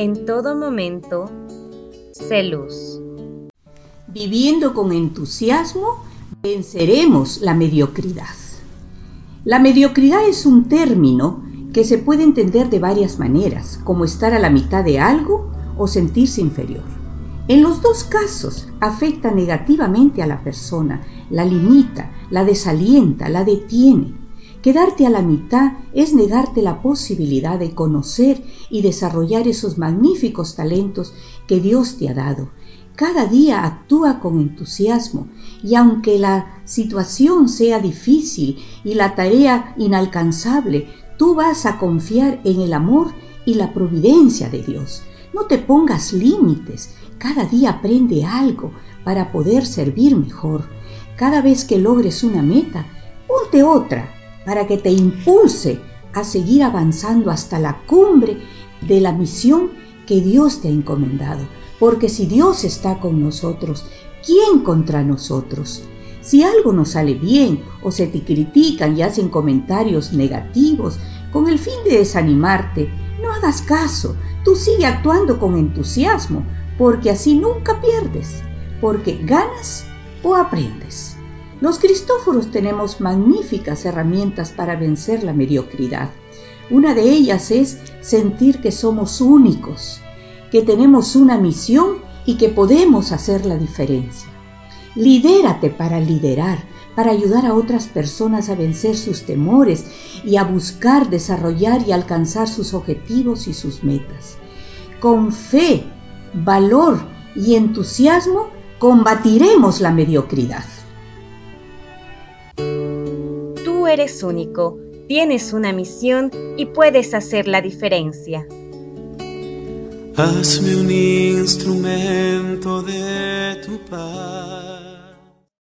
en todo momento, sé luz. Viviendo con entusiasmo, venceremos la mediocridad. La mediocridad es un término que se puede entender de varias maneras, como estar a la mitad de algo o sentirse inferior. En los dos casos afecta negativamente a la persona, la limita, la desalienta, la detiene. Quedarte a la mitad es negarte la posibilidad de conocer y desarrollar esos magníficos talentos que Dios te ha dado. Cada día actúa con entusiasmo y aunque la situación sea difícil y la tarea inalcanzable, tú vas a confiar en el amor y la providencia de Dios. No te pongas límites, cada día aprende algo para poder servir mejor. Cada vez que logres una meta, ponte otra para que te impulse a seguir avanzando hasta la cumbre de la misión que Dios te ha encomendado. Porque si Dios está con nosotros, ¿quién contra nosotros? Si algo no sale bien o se te critican y hacen comentarios negativos con el fin de desanimarte, no hagas caso, tú sigue actuando con entusiasmo, porque así nunca pierdes, porque ganas o aprendes. Los Cristóforos tenemos magníficas herramientas para vencer la mediocridad. Una de ellas es sentir que somos únicos, que tenemos una misión y que podemos hacer la diferencia. Lidérate para liderar, para ayudar a otras personas a vencer sus temores y a buscar, desarrollar y alcanzar sus objetivos y sus metas. Con fe, valor y entusiasmo combatiremos la mediocridad. Eres único, tienes una misión y puedes hacer la diferencia. Hazme un instrumento de tu paz.